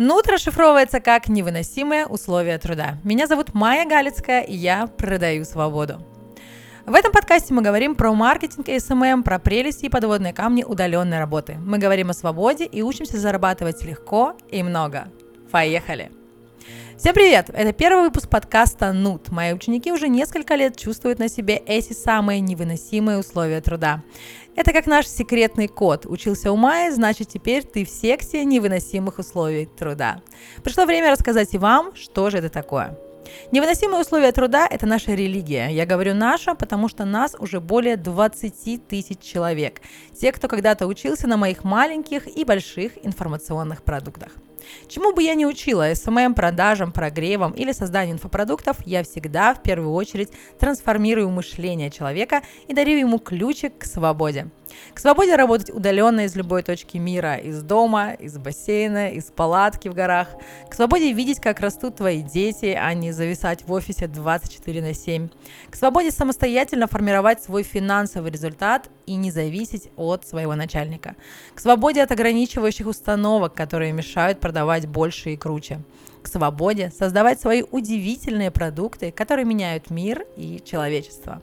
Нут расшифровывается как «невыносимые условия труда». Меня зовут Майя Галицкая, и я продаю свободу. В этом подкасте мы говорим про маркетинг и СММ, про прелести и подводные камни удаленной работы. Мы говорим о свободе и учимся зарабатывать легко и много. Поехали! Всем привет! Это первый выпуск подкаста «Нут». Мои ученики уже несколько лет чувствуют на себе эти самые невыносимые условия труда. Это как наш секретный код. Учился у Майи, значит теперь ты в сексе невыносимых условий труда. Пришло время рассказать и вам, что же это такое. Невыносимые условия труда – это наша религия. Я говорю наша, потому что нас уже более 20 тысяч человек. Те, кто когда-то учился на моих маленьких и больших информационных продуктах. Чему бы я ни учила, СММ, продажам, прогревам или созданию инфопродуктов, я всегда в первую очередь трансформирую мышление человека и дарю ему ключик к свободе. К свободе работать удаленно из любой точки мира, из дома, из бассейна, из палатки в горах. К свободе видеть, как растут твои дети, а не зависать в офисе 24 на 7. К свободе самостоятельно формировать свой финансовый результат и не зависеть от своего начальника. К свободе от ограничивающих установок, которые мешают продавать больше и круче. К свободе создавать свои удивительные продукты, которые меняют мир и человечество.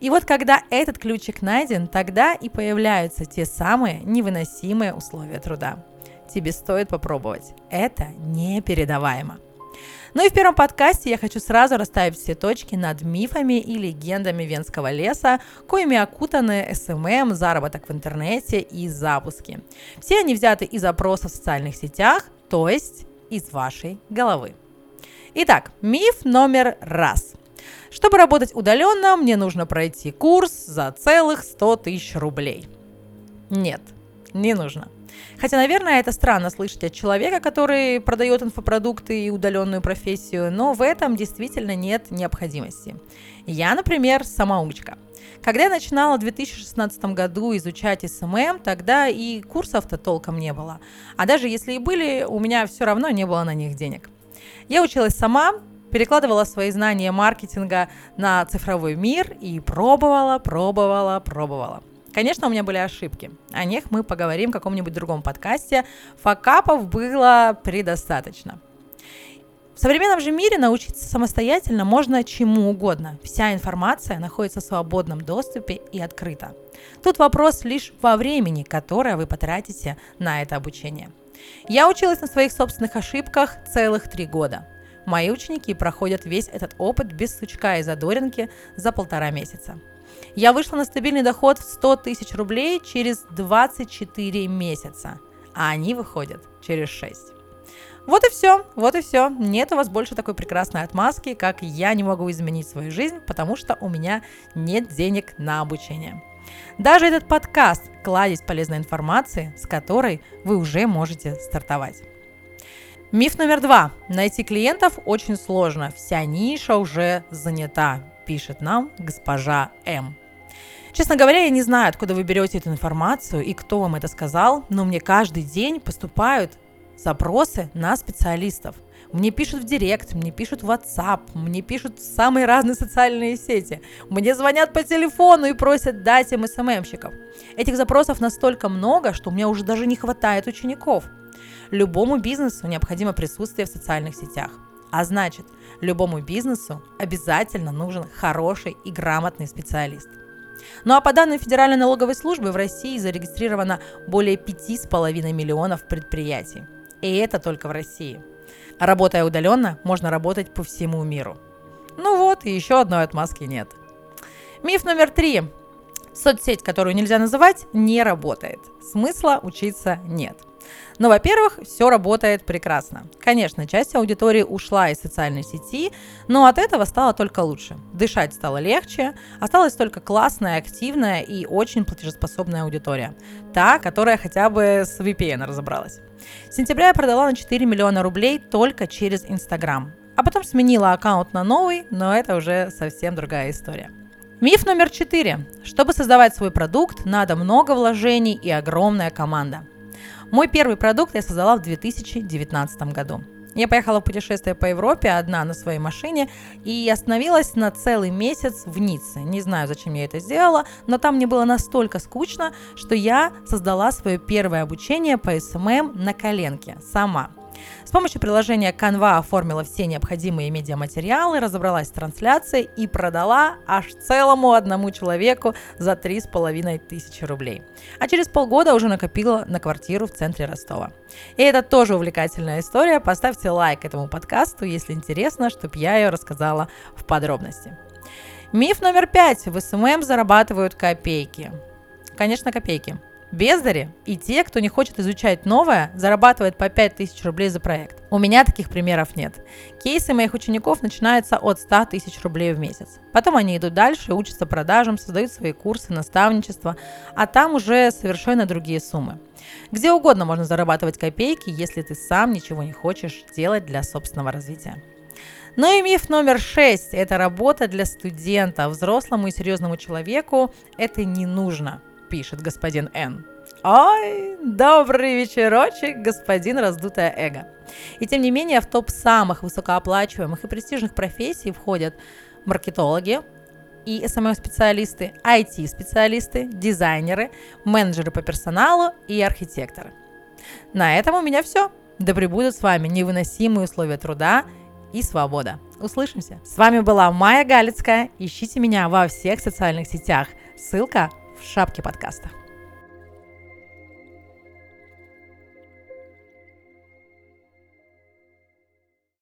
И вот когда этот ключик найден, тогда и появляются те самые невыносимые условия труда. Тебе стоит попробовать. Это непередаваемо. Ну и в первом подкасте я хочу сразу расставить все точки над мифами и легендами Венского леса, коими окутаны СММ, заработок в интернете и запуски. Все они взяты из опросов в социальных сетях, то есть из вашей головы. Итак, миф номер раз. Чтобы работать удаленно, мне нужно пройти курс за целых 100 тысяч рублей. Нет, не нужно. Хотя, наверное, это странно слышать от человека, который продает инфопродукты и удаленную профессию, но в этом действительно нет необходимости. Я, например, самоучка. Когда я начинала в 2016 году изучать СММ, тогда и курсов-то толком не было. А даже если и были, у меня все равно не было на них денег. Я училась сама, перекладывала свои знания маркетинга на цифровой мир и пробовала, пробовала, пробовала. Конечно, у меня были ошибки. О них мы поговорим в каком-нибудь другом подкасте. Факапов было предостаточно. В современном же мире научиться самостоятельно можно чему угодно. Вся информация находится в свободном доступе и открыта. Тут вопрос лишь во времени, которое вы потратите на это обучение. Я училась на своих собственных ошибках целых три года. Мои ученики проходят весь этот опыт без сучка и задоринки за полтора месяца. Я вышла на стабильный доход в 100 тысяч рублей через 24 месяца, а они выходят через 6. Вот и все, вот и все. Нет у вас больше такой прекрасной отмазки, как я не могу изменить свою жизнь, потому что у меня нет денег на обучение. Даже этот подкаст – кладезь полезной информации, с которой вы уже можете стартовать. Миф номер два. Найти клиентов очень сложно. Вся ниша уже занята, пишет нам госпожа М. Честно говоря, я не знаю, откуда вы берете эту информацию и кто вам это сказал, но мне каждый день поступают запросы на специалистов. Мне пишут в Директ, мне пишут в WhatsApp, мне пишут в самые разные социальные сети. Мне звонят по телефону и просят дать им СММщиков. Этих запросов настолько много, что у меня уже даже не хватает учеников – Любому бизнесу необходимо присутствие в социальных сетях. А значит, любому бизнесу обязательно нужен хороший и грамотный специалист. Ну а по данным Федеральной налоговой службы в России зарегистрировано более 5,5 миллионов предприятий. И это только в России. Работая удаленно, можно работать по всему миру. Ну вот, и еще одной отмазки нет. Миф номер три. Соцсеть, которую нельзя называть, не работает. Смысла учиться нет. Но, во-первых, все работает прекрасно. Конечно, часть аудитории ушла из социальной сети, но от этого стало только лучше. Дышать стало легче, осталась только классная, активная и очень платежеспособная аудитория. Та, которая хотя бы с VPN разобралась. С сентября я продала на 4 миллиона рублей только через Инстаграм. А потом сменила аккаунт на новый, но это уже совсем другая история. Миф номер четыре. Чтобы создавать свой продукт, надо много вложений и огромная команда. Мой первый продукт я создала в 2019 году. Я поехала в путешествие по Европе одна на своей машине и остановилась на целый месяц в Ницце. Не знаю, зачем я это сделала, но там мне было настолько скучно, что я создала свое первое обучение по СММ на коленке сама. С помощью приложения Canva оформила все необходимые медиаматериалы, разобралась с трансляцией и продала аж целому одному человеку за три с половиной тысячи рублей. А через полгода уже накопила на квартиру в центре Ростова. И это тоже увлекательная история. Поставьте лайк этому подкасту, если интересно, чтобы я ее рассказала в подробностях. Миф номер пять. В СММ зарабатывают копейки. Конечно, копейки. Бездари и те, кто не хочет изучать новое, зарабатывают по 5000 рублей за проект. У меня таких примеров нет. Кейсы моих учеников начинаются от 100 тысяч рублей в месяц. Потом они идут дальше, учатся продажам, создают свои курсы, наставничество, а там уже совершенно другие суммы. Где угодно можно зарабатывать копейки, если ты сам ничего не хочешь делать для собственного развития. Ну и миф номер шесть – это работа для студента. Взрослому и серьезному человеку это не нужно – пишет господин Н. Ой, добрый вечерочек, господин раздутое эго. И тем не менее, в топ самых высокооплачиваемых и престижных профессий входят маркетологи, и SMM-специалисты, IT-специалисты, дизайнеры, менеджеры по персоналу и архитекторы. На этом у меня все. Да пребудут с вами невыносимые условия труда и свобода. Услышимся. С вами была Майя Галицкая. Ищите меня во всех социальных сетях. Ссылка в шапке подкаста.